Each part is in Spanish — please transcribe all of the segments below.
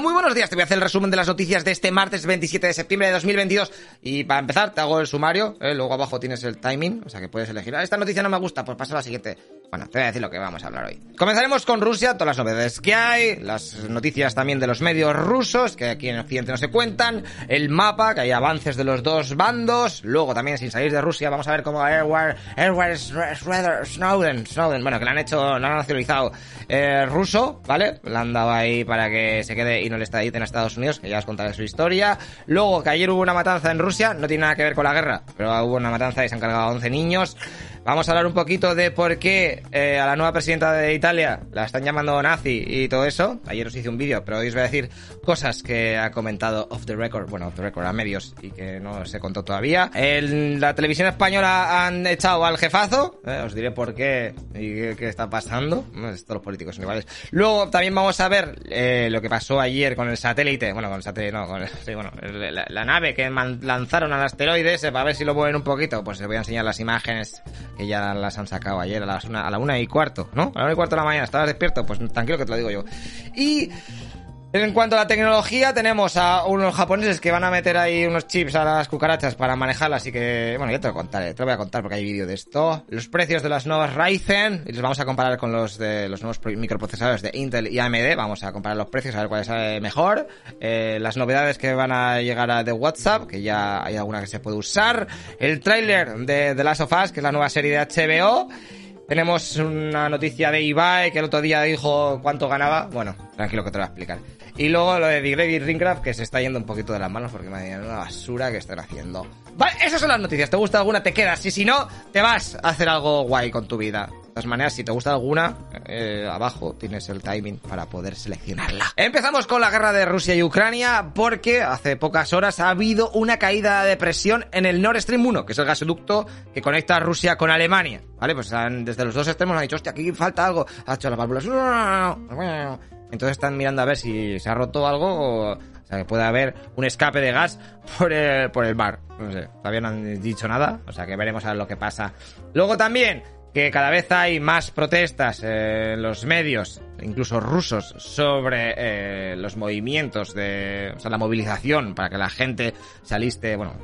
Muy buenos días. Te voy a hacer el resumen de las noticias de este martes 27 de septiembre de 2022. Y para empezar, te hago el sumario. ¿eh? Luego abajo tienes el timing, o sea que puedes elegir. Ah, esta noticia no me gusta, pues pasa a la siguiente. Bueno, te voy a decir lo que vamos a hablar hoy. Comenzaremos con Rusia, todas las novedades que hay, las noticias también de los medios rusos, que aquí en Occidente no se cuentan, el mapa, que hay avances de los dos bandos, luego también sin salir de Rusia vamos a ver cómo Airware, Airware Snowden, Snowden, bueno, que le han hecho, lo han nacionalizado eh, ruso, ¿vale? Le han dado ahí para que se quede y no le extraditen a Estados Unidos, que ya os contaré su historia. Luego, que ayer hubo una matanza en Rusia, no tiene nada que ver con la guerra, pero hubo una matanza y se han cargado a 11 niños. Vamos a hablar un poquito de por qué eh, a la nueva presidenta de Italia la están llamando nazi y todo eso. Ayer os hice un vídeo, pero hoy os voy a decir cosas que ha comentado off the record, bueno, off the record a medios y que no se contó todavía. En la televisión española han echado al jefazo, eh, os diré por qué y qué, está pasando. Todos los políticos son iguales. Luego también vamos a ver eh, lo que pasó ayer con el satélite, bueno, con el satélite, no, con el, sí, bueno, la, la, nave que lanzaron al asteroide para ver si lo mueven un poquito. Pues os voy a enseñar las imágenes que ya las han sacado ayer a, las una, a la una y cuarto, ¿no? A la una y cuarto de la mañana, ¿estabas despierto? Pues tranquilo que te lo digo yo. Y en cuanto a la tecnología, tenemos a unos japoneses que van a meter ahí unos chips a las cucarachas para manejarlas, así que, bueno, ya te lo contaré, te lo voy a contar porque hay vídeo de esto. Los precios de las nuevas Ryzen, y los vamos a comparar con los de los nuevos microprocesadores de Intel y AMD, vamos a comparar los precios, a ver cuál es mejor. Eh, las novedades que van a llegar a de WhatsApp, que ya hay alguna que se puede usar. El tráiler de The Last of Us, que es la nueva serie de HBO. Tenemos una noticia de Ibai que el otro día dijo cuánto ganaba. Bueno, tranquilo que te lo voy a explicar. Y luego lo de The Ringcraft que se está yendo un poquito de las manos porque me una basura que están haciendo. Vale, esas son las noticias. ¿Te gusta alguna? Te quedas. Y si no, te vas a hacer algo guay con tu vida. De todas maneras, si te gusta alguna, eh, abajo tienes el timing para poder seleccionarla. Empezamos con la guerra de Rusia y Ucrania porque hace pocas horas ha habido una caída de presión en el Nord Stream 1, que es el gasoducto que conecta a Rusia con Alemania. ¿Vale? Pues desde los dos extremos han dicho, hostia, aquí falta algo. Ha hecho las válvulas. Entonces están mirando a ver si se ha roto algo o, o sea, que puede haber un escape de gas por el, por el mar. No sé, todavía no han dicho nada, o sea que veremos a ver lo que pasa. Luego también, que cada vez hay más protestas en los medios, incluso rusos, sobre eh, los movimientos de, o sea, la movilización para que la gente saliste, bueno,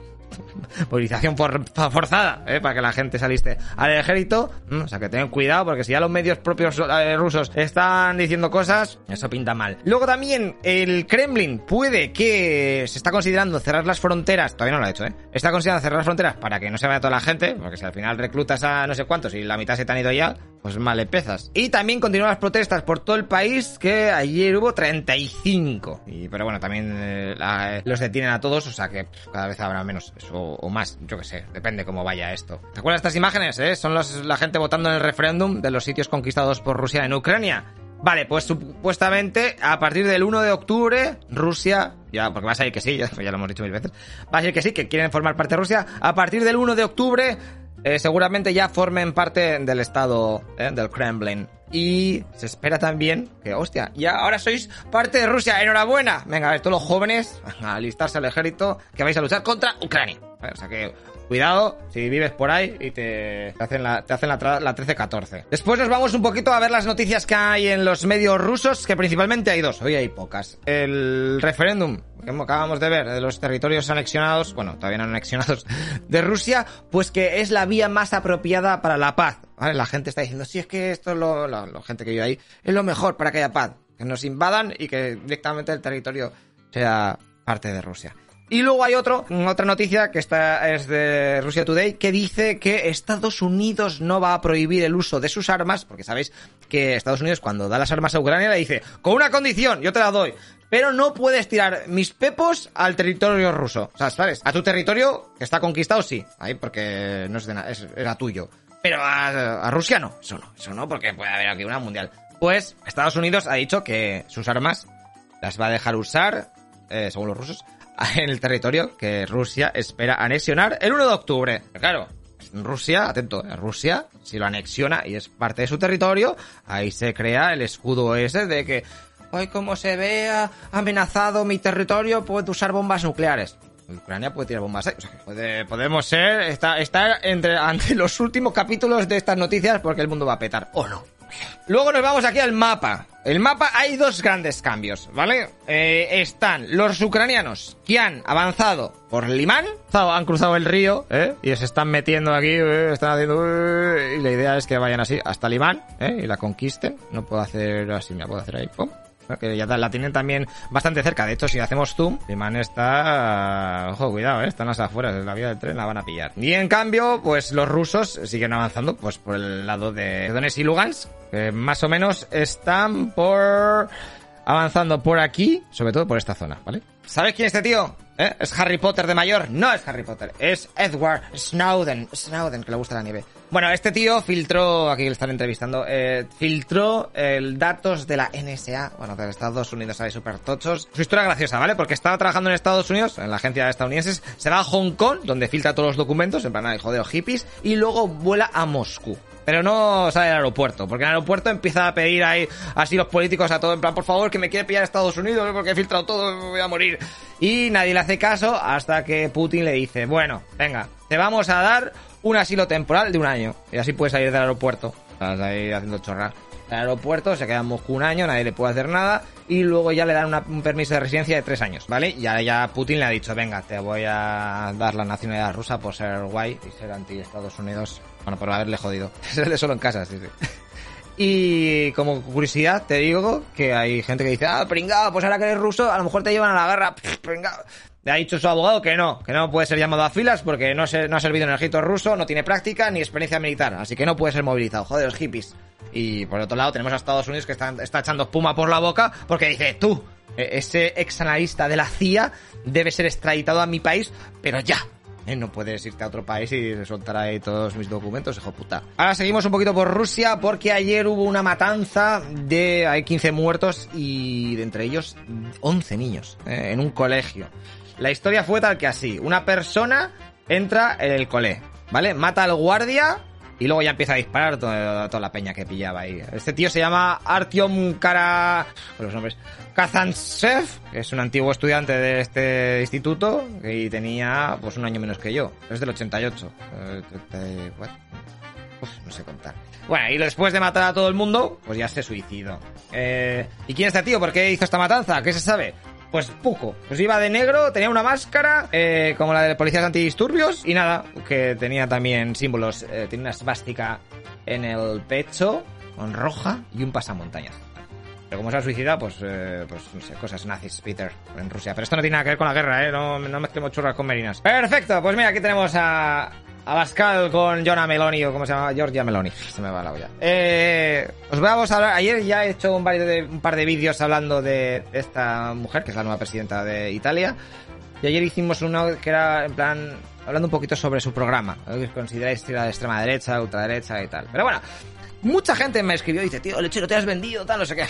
movilización forzada, ¿eh? para que la gente saliste al ejército. O sea, que tengan cuidado, porque si ya los medios propios eh, rusos están diciendo cosas, eso pinta mal. Luego también el Kremlin puede que se está considerando cerrar las fronteras, todavía no lo ha hecho, ¿eh? Está considerando cerrar las fronteras para que no se vaya toda la gente, porque si al final reclutas a no sé cuántos y la mitad se te han ido ya, pues mal empezas. Y también continúan las protestas por todo el país, que ayer hubo 35. Y, pero bueno, también eh, los detienen a todos, o sea que cada vez habrá menos o, más, yo que sé, depende cómo vaya esto. ¿Te acuerdas de estas imágenes? Eh? Son la gente votando en el referéndum de los sitios conquistados por Rusia en Ucrania. Vale, pues supuestamente a partir del 1 de octubre, Rusia, ya, porque va a salir que sí, ya, lo hemos dicho mil veces, va a ser que sí, que quieren formar parte de Rusia. A partir del 1 de octubre, eh, seguramente ya formen parte del Estado, eh, del Kremlin. Y se espera también que, hostia, ya ahora sois parte de Rusia, enhorabuena. Venga, a ver, todos los jóvenes a alistarse al ejército que vais a luchar contra Ucrania. O sea que, cuidado si vives por ahí y te, hacen la, te hacen la, la 13-14. Después nos vamos un poquito a ver las noticias que hay en los medios rusos, que principalmente hay dos, hoy hay pocas. El referéndum que acabamos de ver de los territorios anexionados, bueno, todavía no anexionados de Rusia, pues que es la vía más apropiada para la paz. La gente está diciendo, sí, es que esto es lo, la, gente que vive ahí, es lo mejor para que haya paz, que nos invadan y que directamente el territorio sea parte de Rusia. Y luego hay otro, otra noticia que está, es de Russia Today, que dice que Estados Unidos no va a prohibir el uso de sus armas, porque sabéis que Estados Unidos cuando da las armas a Ucrania le dice, con una condición, yo te la doy, pero no puedes tirar mis pepos al territorio ruso. O sea, ¿sabes? A tu territorio que está conquistado, sí, ahí porque no es de nada, era tuyo. Pero a, Rusia no, eso no, eso no, porque puede haber aquí una mundial. Pues Estados Unidos ha dicho que sus armas las va a dejar usar, eh, según los rusos, en el territorio que Rusia espera anexionar el 1 de octubre. claro, Rusia, atento, eh, Rusia, si lo anexiona y es parte de su territorio, ahí se crea el escudo ese de que, hoy como se vea amenazado mi territorio, puede usar bombas nucleares. Ucrania puede tirar bombas. O sea, puede, podemos ser, estar, estar entre, ante los últimos capítulos de estas noticias porque el mundo va a petar. O no. Luego nos vamos aquí al mapa. El mapa hay dos grandes cambios, ¿vale? Eh, están los ucranianos que han avanzado por Limán, han cruzado el río, ¿eh? Y se están metiendo aquí, ¿eh? están haciendo... ¿eh? Y la idea es que vayan así hasta Limán, ¿eh? Y la conquisten. No puedo hacer así, me puedo hacer ahí, pum que ya la tienen también bastante cerca. De hecho, si hacemos zoom, Limán está... Ojo, cuidado, ¿eh? están las afueras de la vía del tren, la van a pillar. Y en cambio, pues los rusos siguen avanzando pues por el lado de Donetsk y Lugansk, que más o menos están por... avanzando por aquí, sobre todo por esta zona, ¿vale? ¿Sabes quién es este tío? ¿Eh? ¿Es Harry Potter de mayor? No es Harry Potter, es Edward Snowden. Snowden, que le gusta la nieve. Bueno, este tío filtró, aquí le están entrevistando, eh, filtró el datos de la NSA, bueno, de Estados Unidos, hay super tochos. Su historia graciosa, ¿vale? Porque estaba trabajando en Estados Unidos, en la agencia de estadounidenses, se va a Hong Kong, donde filtra todos los documentos, en plan, ay, joder, hippies, y luego vuela a Moscú pero no sale del aeropuerto, porque en el aeropuerto empieza a pedir ahí así los políticos a todo, en plan, por favor, que me quiere pillar Estados Unidos, porque he filtrado todo, voy a morir. Y nadie le hace caso hasta que Putin le dice, bueno, venga, te vamos a dar un asilo temporal de un año, y así puedes salir del aeropuerto. Estás ahí haciendo chorrar. El aeropuerto se queda en Moscú un año, nadie le puede hacer nada, y luego ya le dan un permiso de residencia de tres años, ¿vale? Y ya Putin le ha dicho, venga, te voy a dar la nacionalidad rusa por ser guay y ser anti Estados Unidos bueno, por haberle jodido. de solo en casa, sí, sí. Y como curiosidad, te digo que hay gente que dice, ah, pringado, pues ahora que eres ruso, a lo mejor te llevan a la guerra, pringado. Le ha dicho su abogado que no, que no puede ser llamado a filas porque no, se, no ha servido en el ejército ruso, no tiene práctica ni experiencia militar, así que no puede ser movilizado. Joder, los hippies. Y por otro lado tenemos a Estados Unidos que está, echando espuma por la boca porque dice, tú, e-, ese ex analista de la CIA debe ser extraditado a mi país, pero ya, eh, no puedes irte a otro país y soltar ahí todos mis documentos, hijo puta. Ahora seguimos un poquito por Rusia porque ayer hubo una matanza de... Hay 15 muertos y de entre ellos 11 niños eh, en un colegio. La historia fue tal que así. Una persona entra en el cole, ¿vale? Mata al guardia y luego ya empieza a disparar toda, toda, la peña que pillaba ahí. Este tío se llama Artyom Kara... Los nombres. Kazantsev, que es un antiguo estudiante de este instituto y tenía pues un año menos que yo. Es del 88. Eh, no sé contar. Bueno, y después de matar a todo el mundo, pues ya se suicidó. Eh, ¿Y quién es este tío? ¿Por qué hizo esta matanza? ¿Qué se sabe? Pues poco. Pues iba de negro, tenía una máscara, eh, como la de policías antidisturbios, y nada, que tenía también símbolos. Eh, tiene una svástica en el pecho, con roja, y un pasamontañas. Pero como se ha suicidado, pues, eh, pues no sé, cosas nazis, Peter, en Rusia. Pero esto no tiene nada que ver con la guerra, ¿eh? No, no mezclemos churras con merinas. Perfecto, pues mira, aquí tenemos a, a Pascal con Jonah Meloni, o como se llama, Georgia Meloni. Se me va la olla. Eh, os vamos a hablar, ayer ya he hecho un par de, un par de vídeos hablando de esta mujer, que es la nueva presidenta de Italia. Y ayer hicimos uno que era, en plan, hablando un poquito sobre su programa. Que consideráis de extrema derecha, ultraderecha y tal. Pero bueno, mucha gente me escribió y dice, tío, lechero, te has vendido, tal, no sé qué.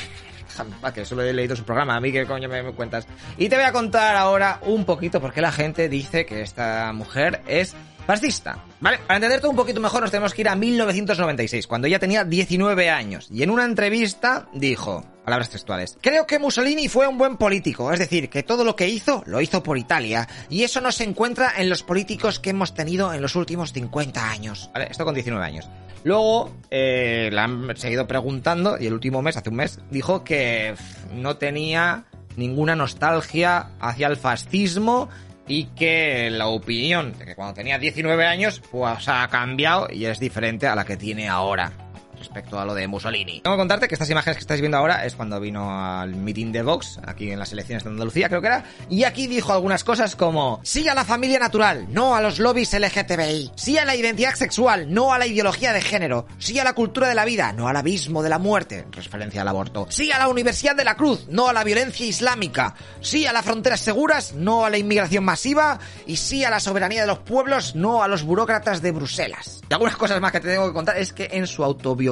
que solo he leído su programa, a mí qué coño me, me, cuentas. Y te voy a contar ahora un poquito por qué la gente dice que esta mujer es fascista. Vale, para entender todo un poquito mejor nos tenemos que ir a 1996, cuando ella tenía 19 años. Y en una entrevista dijo, palabras textuales, creo que Mussolini fue un buen político, es decir, que todo lo que hizo, lo hizo por Italia. Y eso no se encuentra en los políticos que hemos tenido en los últimos 50 años. Vale, esto con 19 años. Luego eh, la han seguido preguntando y el último mes, hace un mes, dijo que no tenía ninguna nostalgia hacia el fascismo y que la opinión de que cuando tenía 19 años pues ha cambiado y es diferente a la que tiene ahora respecto a lo de Mussolini. Tengo que contarte que estas imágenes que estáis viendo ahora es cuando vino al meeting de Vox, aquí en las elecciones de Andalucía, creo que era, y aquí dijo algunas cosas como, sí a la familia natural, no a los lobbies LGTBI, sí a la identidad sexual, no a la ideología de género, sí a la cultura de la vida, no al abismo de la muerte, referencia al aborto, sí a la Universidad de la Cruz, no a la violencia islámica, sí a las fronteras seguras, no a la inmigración masiva, y sí a la soberanía de los pueblos, no a los burócratas de Bruselas. Y algunas cosas más que te tengo que contar es que en su autobiografía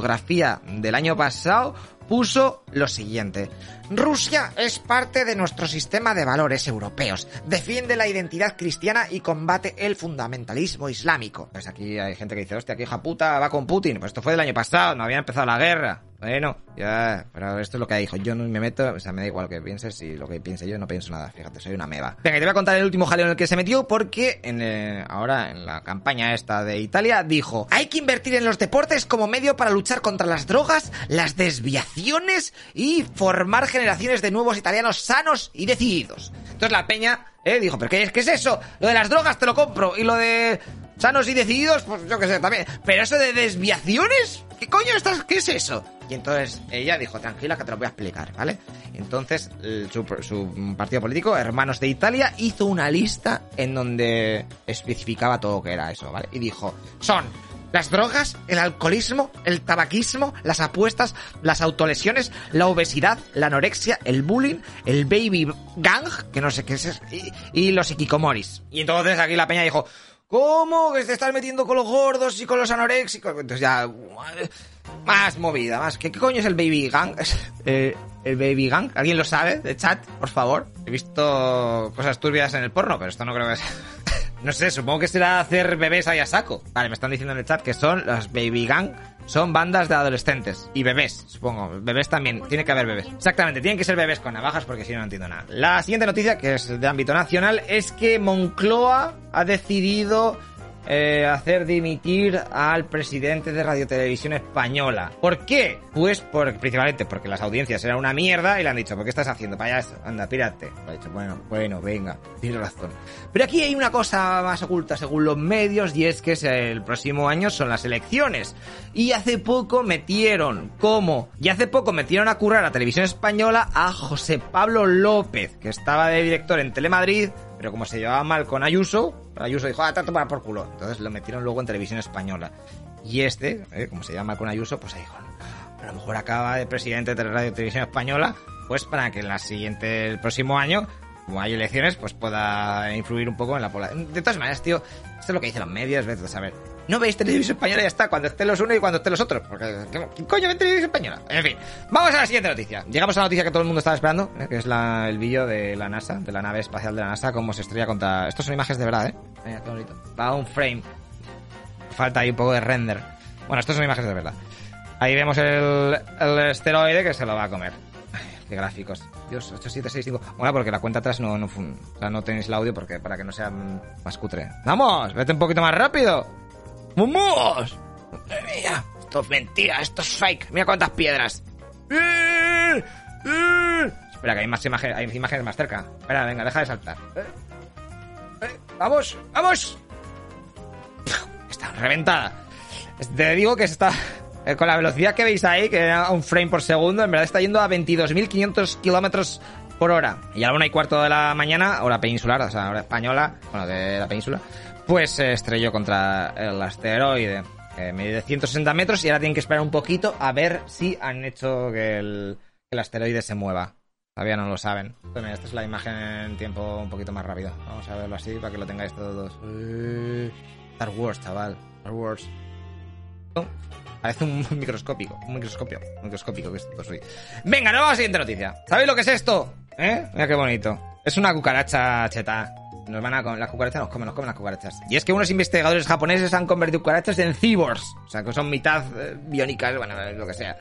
del año pasado puso lo siguiente. Rusia es parte de nuestro sistema de valores europeos, defiende la identidad cristiana y combate el fundamentalismo islámico. Pues aquí hay gente que dice, hostia, que hija puta va con Putin. Pues esto fue del año pasado, no había empezado la guerra. Bueno, ya, pero esto es lo que dijo. Yo no me meto, o sea, me da igual lo que pienses y lo que piense yo no pienso nada. Fíjate, soy una meba. Venga, te voy a contar el último jaleo en el que se metió porque en, eh, ahora en la campaña esta de Italia dijo, hay que invertir en los deportes como medio para luchar contra las drogas, las desviaciones y formar generaciones de nuevos italianos sanos y decididos. Entonces la peña eh, dijo, pero qué es, ¿qué es eso? Lo de las drogas te lo compro y lo de sanos y decididos, pues yo qué sé, también. Pero eso de desviaciones, ¿qué coño estás? ¿Qué es eso? Y entonces ella dijo, tranquila que te lo voy a explicar, ¿vale? Entonces su, su, partido político, Hermanos de Italia, hizo una lista en donde especificaba todo que era eso, ¿vale? Y dijo, son las drogas, el alcoholismo, el tabaquismo, las apuestas, las autolesiones, la obesidad, la anorexia, el bullying, el baby gang, que no sé qué es, y, y los ikikomoris. Y entonces aquí la peña dijo, ¿cómo? Que te estás metiendo con los gordos y con los anoréxicos. Entonces ya más movida, más. ¿Qué, qué coño es el Baby Gang? Eh, ¿El Baby Gang? ¿Alguien lo sabe? De chat, por favor. He visto cosas turbias en el porno, pero esto no creo que sea... no sé, supongo que será hacer bebés ahí a saco. Vale, me están diciendo en el chat que son los Baby Gang. Son bandas de adolescentes y bebés, supongo. Bebés también. Tiene que haber bebés. Exactamente, tienen que ser bebés con navajas porque si no, no entiendo nada. La siguiente noticia, que es de ámbito nacional, es que Moncloa ha decidido eh, hacer dimitir al presidente de Radio Televisión Española. ¿Por qué? Pues por, principalmente porque las audiencias eran una mierda y le han dicho, ¿por qué estás haciendo payaso? Anda, pírate. Ha dicho, bueno, bueno, venga, tienes razón. Pero aquí hay una cosa más oculta según los medios y es que el próximo año son las elecciones. Y hace poco metieron, ¿cómo? Y hace poco metieron a currar a Televisión Española a José Pablo López, que estaba de director en Telemadrid pero como se llevaba mal con Ayuso, Ayuso dijo, ah, tanto para por culo. Entonces lo metieron luego en televisión española. Y este, eh, como se lleva mal con Ayuso, pues ahí dijo, a lo mejor acaba de presidente de Radio Televisión Española, pues para que en la siguiente, el próximo año, como hay elecciones, pues pueda influir un poco en la población. De todas maneras, tío, esto es lo que dicen los medios, vete a saber no veis televisión española ya está, cuando estén los unos y cuando estén los otros. Porque, ¿qué coño ve televisión española? En fin, vamos a la siguiente noticia. Llegamos a la noticia que todo el mundo estaba esperando, ¿eh? que es la, el vídeo de la NASA, de la nave espacial de la NASA, cómo se estrella contra... Estos son imágenes de verdad, ¿eh? Va un frame. Falta ahí un poco de render. Bueno, estos son imágenes de verdad. Ahí vemos el, esteroide que se lo va a comer. qué gráficos. Dios, 8765. Bueno, porque la cuenta atrás no, no, o sea, no tenéis el audio porque para que no sea más cutre. ¡Vamos! ¡Vete un poquito más rápido! ¡Vamos! Mira, esto es mentira, esto es fake. Mira cuántas piedras. Espera, que hay más imágenes, hay imágenes más cerca. Espera, venga, deja de saltar. ¡Vamos! ¡Vamos! Está reventada. Te digo que está... Eh, con la velocidad que veis ahí, que era un frame por segundo, en verdad está yendo a 22.500 kilómetros por hora. Y a la una y cuarto de la mañana, hora peninsular, o sea, hora española, bueno, de la península, pues se estrelló contra el asteroide. Eh, de 160 metros y ahora tienen que esperar un poquito a ver si han hecho que el, asteroide se mueva. Todavía no lo saben. Pues esta es la imagen en tiempo un poquito más rápido. Vamos a verlo así para que lo tengáis todos. Eh, Star Wars, chaval. Star Wars. Parece un microscópico. Un microscopio. Un microscópico que esto soy. Venga, nos vamos a la siguiente noticia. ¿Sabéis lo que es esto? ¿Eh? Mira qué bonito. Es una cucaracha cheta. Nos van a las cucarachas, nos comen, nos comen las cucarachas. Y es que unos investigadores japoneses han convertido cucarachas en cyborgs. O sea, que son mitad eh, biónicas, bueno, lo que sea.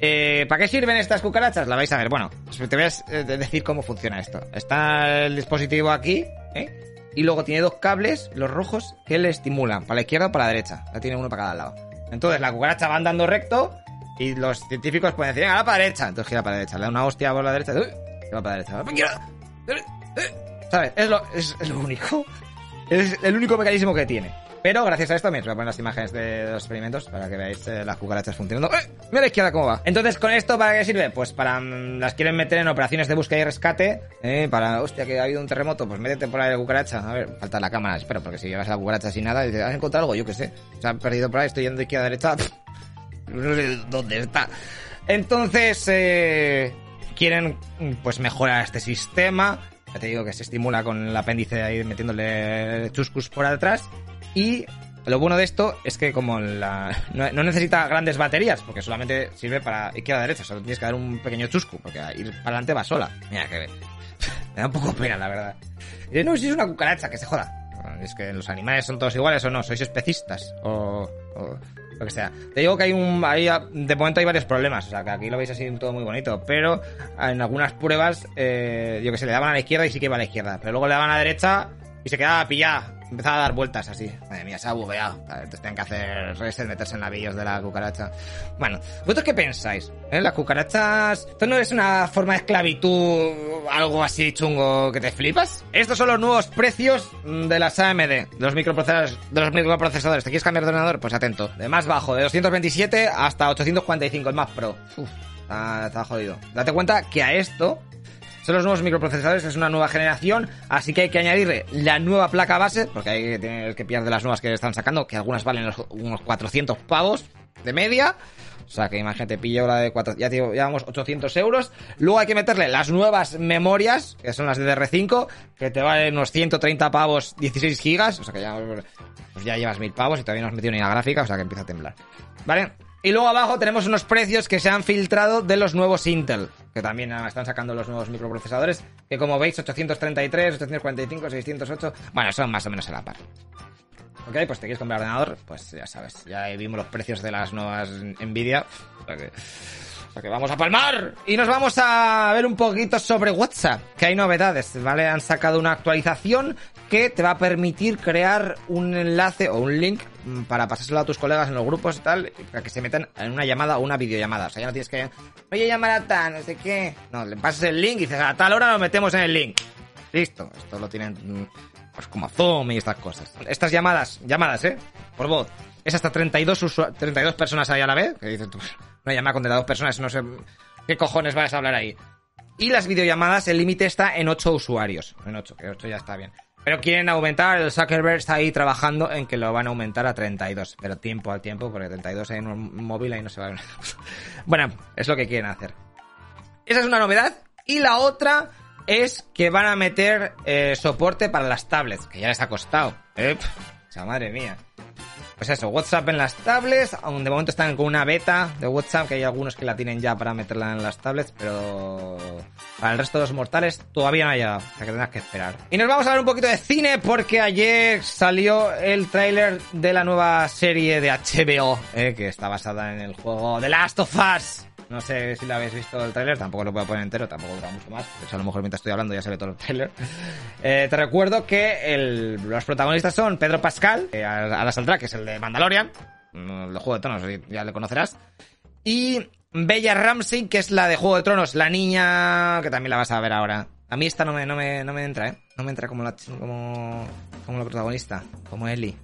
Eh, ¿Para qué sirven estas cucarachas? La vais a ver. Bueno, te voy a eh, decir cómo funciona esto. Está el dispositivo aquí, ¿eh? Y luego tiene dos cables, los rojos, que le estimulan, para la izquierda o para la derecha. La tiene uno para cada lado. Entonces la cucaracha va andando recto y los científicos pueden decir, venga, para la derecha. Entonces gira para la derecha. Le da una hostia por la derecha. y va para la derecha. ¿Sabes? Es lo, es, lo único. Es el único mecanismo que tiene. Pero gracias a esto, me voy a poner las imágenes de los experimentos para que veáis eh, las cucarachas funcionando. ¡Eh! Mira la izquierda cómo va. Entonces, ¿con esto para qué sirve? Pues para... Mm, las quieren meter en operaciones de búsqueda y rescate. Eh, para... Hostia, que ha habido un terremoto. Pues métete por ahí la cucaracha. A ver, falta la cámara. Espera, porque si llevas la cucaracha sin nada, dices, ¿has encontrado algo? Yo qué sé. Se han perdido por ahí, estoy yendo de izquierda a derecha. no sé dónde está. Entonces, eh, quieren pues mejorar este sistema ya te digo que se estimula con el apéndice ahí metiéndole chuscus por detrás. Y lo bueno de esto es que como la, no, no necesita grandes baterías, porque solamente sirve para izquierda derecha, solo tienes que dar un pequeño chusco, porque ir para adelante va sola. Mira que me da un poco pena, la verdad. Y no, si es una cucaracha, que se joda. Es que los animales son todos iguales o no, sois especistas o, o lo que sea. Te digo que hay un, hay, de momento hay varios problemas, o sea, que aquí lo veis así todo muy bonito, pero en algunas pruebas, eh, yo que sé, le daban a la izquierda y sí que iba a la izquierda, pero luego le daban a la derecha y se quedaba pillada, empezaba a dar vueltas así. Madre mía, se ha bugueado. Entonces tienen que hacer reset, meterse en navillos de la cucaracha. Bueno, ¿vosotros qué pensáis? ¿Eh? Las cucarachas... ¿Esto no es una forma de esclavitud, algo así chungo que te flipas? Estos son los nuevos precios de las AMD, de los microprocesadores. De los microprocesadores. ¿Te quieres cambiar de ordenador? Pues atento. De más bajo, de 227 hasta 845, el más pro. Uf, está jodido. Date cuenta que a esto son los nuevos microprocesadores, es una nueva generación, así que hay que añadirle la nueva placa base, porque hay que tener que pillar de las nuevas que están sacando, que algunas valen unos 400 pavos de media. O sea que imagínate, pillo la de 4, ya digo, llevamos 800 euros. Luego hay que meterle las nuevas memorias, que son las de DR5, que te valen unos 130 pavos, 16 gigas. O sea que ya, pues llevas 1000 pavos y todavía no has metido ni la gráfica, o sea que empieza a temblar. ¿Vale? Y luego abajo tenemos unos precios que se han filtrado de los nuevos Intel, que también están sacando los nuevos microprocesadores, que como veis 833, 845, 608, bueno, son más o menos a la par. Ok, pues te quieres comprar ordenador, pues ya sabes, ya vimos los precios de las nuevas Nvidia. O sea que, o sea que vamos a palmar y nos vamos a ver un poquito sobre WhatsApp, que hay novedades, ¿vale? Han sacado una actualización que te va a permitir crear un enlace o un link para pasárselo a tus colegas en los grupos y tal, para que se metan en una llamada o una videollamada. O sea, ya no tienes que, oye, llamar a tal, no sé qué. No, le pasas el link y dices, a tal hora lo metemos en el link. Listo, esto lo tienen pues como Zoom y estas cosas. Estas llamadas, llamadas, ¿eh? Por voz. Es hasta 32, 32 personas ahí a la vez. Que dices tú, una llamada con 32 personas, no sé qué cojones vas a hablar ahí. Y las videollamadas, el límite está en 8 usuarios. En 8, que 8 ya está bien. Pero quieren aumentar, el Zuckerberg está ahí trabajando en que lo van a aumentar a 32. Pero tiempo al tiempo, porque 32 en un móvil ahí no se va a ver. bueno, es lo que quieren hacer. Esa es una novedad. Y la otra es que van a meter eh, soporte para las tablets, que ya les ha costado. Eh, o madre mía. Pues eso, WhatsApp en las tablets, aún de momento están con una beta de WhatsApp, que hay algunos que la tienen ya para meterla en las tablets, pero para el resto de los mortales todavía no ha llegado, o sea que tendrás que esperar. Y nos vamos a hablar un poquito de cine, porque ayer salió el tráiler de la nueva serie de HBO, eh, que está basada en el juego The Last of Us. No sé si lo habéis visto el tráiler, tampoco lo puedo poner entero, tampoco dura mucho más. Hecho, a lo mejor mientras estoy hablando ya se ve todo el tráiler. Eh, te recuerdo que los protagonistas son Pedro Pascal, eh, a, la saldrá, que es el de Mandalorian, el de Juego de Tronos, ya le conocerás. Y Bella Ramsey, que es la de Juego de Tronos, la niña que también la vas a ver ahora. A mí esta no me, no me, no me entra, ¿eh? No me entra como la, como, como la protagonista, como Ellie.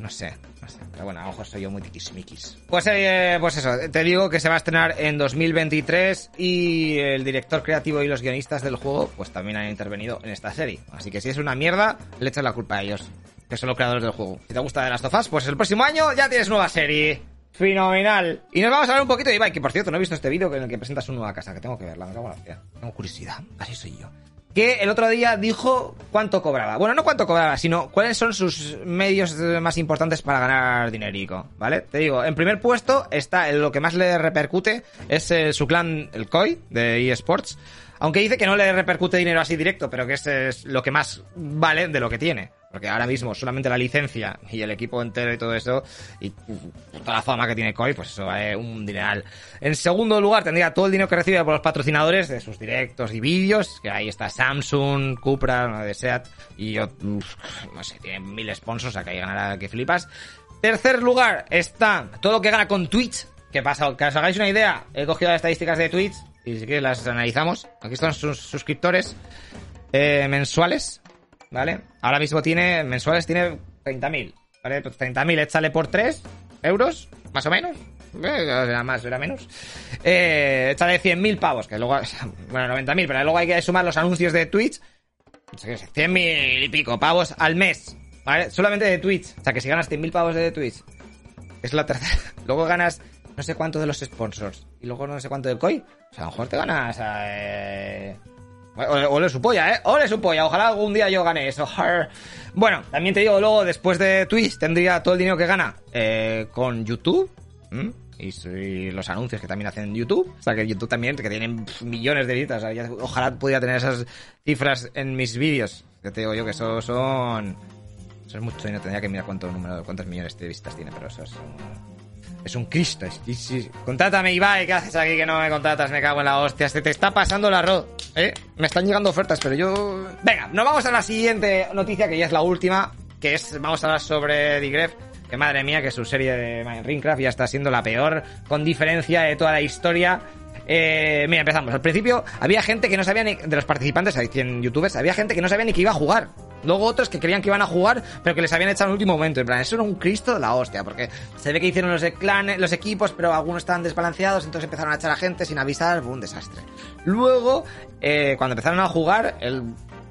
No sé, no sé. Pero bueno, a mejor soy yo muy tiquismiquis. Pues, eh, pues eso, te digo que se va a estrenar en 2023 y el director creativo y los guionistas del juego pues también han intervenido en esta serie. Así que si es una mierda, le echas la culpa a ellos, que son los creadores del juego. Si te gusta de las tofas, pues el próximo año ya tienes nueva serie. Fenomenal. Y nos vamos a hablar un poquito de Ibai, que por cierto no he visto este vídeo en el que presentas su nueva casa, que tengo que verla, me cago en la Tengo curiosidad, así soy yo que el otro día dijo cuánto cobraba. Bueno, no cuánto cobraba, sino cuáles son sus medios más importantes para ganar dinerico, ¿vale? Te digo, en primer puesto está lo que más le repercute es su clan, el COI, de eSports. Aunque dice que no le repercute dinero así directo, pero que ese es lo que más vale de lo que tiene. Porque ahora mismo solamente la licencia y el equipo entero y todo eso, y toda la fama que tiene Koi, pues eso vale un dineral. En segundo lugar, tendría todo el dinero que recibe por los patrocinadores de sus directos y vídeos, que ahí está Samsung, Cupra, Seat, y yo, no sé, tiene mil sponsors, o sea que ahí ganará que flipas. Tercer lugar está todo lo que gana con Twitch. ¿Qué pasa? Que os hagáis una idea, he cogido las estadísticas de Twitch y si quieres las analizamos. Aquí están sus suscriptores eh, mensuales, ¿vale? Ahora mismo tiene, mensuales tiene 30.000, ¿vale? Pues 30.000, échale por 3 euros, más o menos. Eh, era más, era menos. Eh, échale 100.000 pavos, que luego, bueno, 90.000, pero luego hay que sumar los anuncios de Twitch. 100.000 y pico pavos al mes, ¿vale? Solamente de Twitch. O sea, que si ganas 100.000 pavos de Twitch, es la tercera. Luego ganas no sé cuánto de los sponsors y luego no sé cuánto de COI. O sea, a lo mejor te ganas eh, Ole su polla, ¿eh? Ole su polla. Ojalá algún día yo gane eso. Bueno, también te digo, luego, después de Twitch, tendría todo el dinero que gana eh, con YouTube. Y, los anuncios que también hacen YouTube. O sea, que YouTube también, que tienen millones de visitas. ojalá pudiera tener esas cifras en mis vídeos. Que te digo yo que eso son... Eso es mucho y no tendría que mirar cuánto número, cuántos millones de visitas tiene, pero eso es es un Cristo. Es, Contrátame, Ibai, ¿qué haces aquí que no me contratas? Me cago en la hostia. Se te está pasando el arroz. ¿eh? Me están llegando ofertas, pero yo... Venga, nos vamos a la siguiente noticia, que ya es la última, que es... Vamos a hablar sobre Digref. Que madre mía, que su serie de Minecraft ya está siendo la peor, con diferencia de toda la historia. Eh, mira, empezamos. Al principio había gente que no sabía ni... De los participantes, hay 100 youtubers, había gente que no sabía ni que iba a jugar. Luego otros que creían que iban a jugar, pero que les habían echado en el último momento. En plan, eso era un Cristo de la hostia, porque se ve que hicieron los, clanes, los equipos, pero algunos estaban desbalanceados, entonces empezaron a echar a gente sin avisar, fue un desastre. Luego, eh, cuando empezaron a jugar, el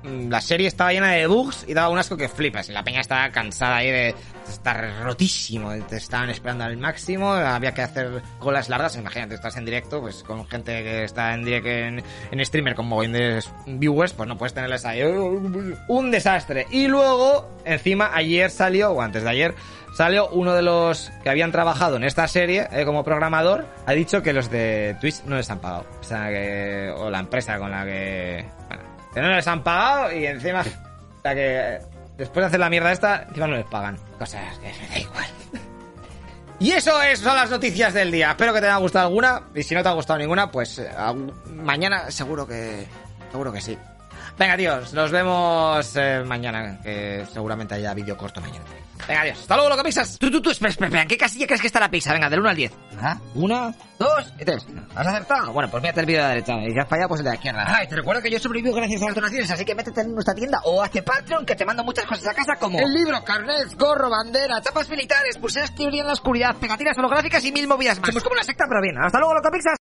la serie estaba llena de bugs y daba un asco que flipas. La peña estaba cansada ahí de estar rotísimo, te estaban esperando al máximo, había que hacer colas largas. Imagínate, estás en directo, pues con gente que está en directo en, streamer con mogollón de viewers, pues no puedes tenerles ahí. Un desastre. Y luego, encima, ayer salió, o antes de ayer, salió uno de los que habían trabajado en esta serie eh, como programador, ha dicho que los de Twitch no les han pagado. O sea, que, o la empresa con la que, que no les han pagado y encima, o sea que después de hacer la mierda esta, encima no les pagan. Cosas que me da igual. Y eso es, son las noticias del día. Espero que te haya gustado alguna. Y si no te ha gustado ninguna, pues eh, mañana seguro que. Seguro que sí. Venga, tíos, nos vemos eh, mañana, que seguramente haya vídeo corto mañana. Venga, adiós. Hasta luego, lo que pisas. Tú, tú, tú, espera, espera, ¿En qué casilla crees que está la pizza? Venga, del 1 al 10. ¿Ah? Una, dos y tres. ¿Has acertado? Bueno, pues mírate el vídeo de la derecha. Y si has fallado, pues el de la izquierda. Ay, te recuerdo que yo sobrevivo gracias a las donaciones, así que métete en nuestra tienda o hazte Patreon, que te mando muchas cosas a casa como... El libro, carnet, gorro, bandera, chapas militares, pulseras que en la oscuridad, pegatinas holográficas y mil movidas más. Somos como una secta, pero bien. Hasta luego, lo que pisas.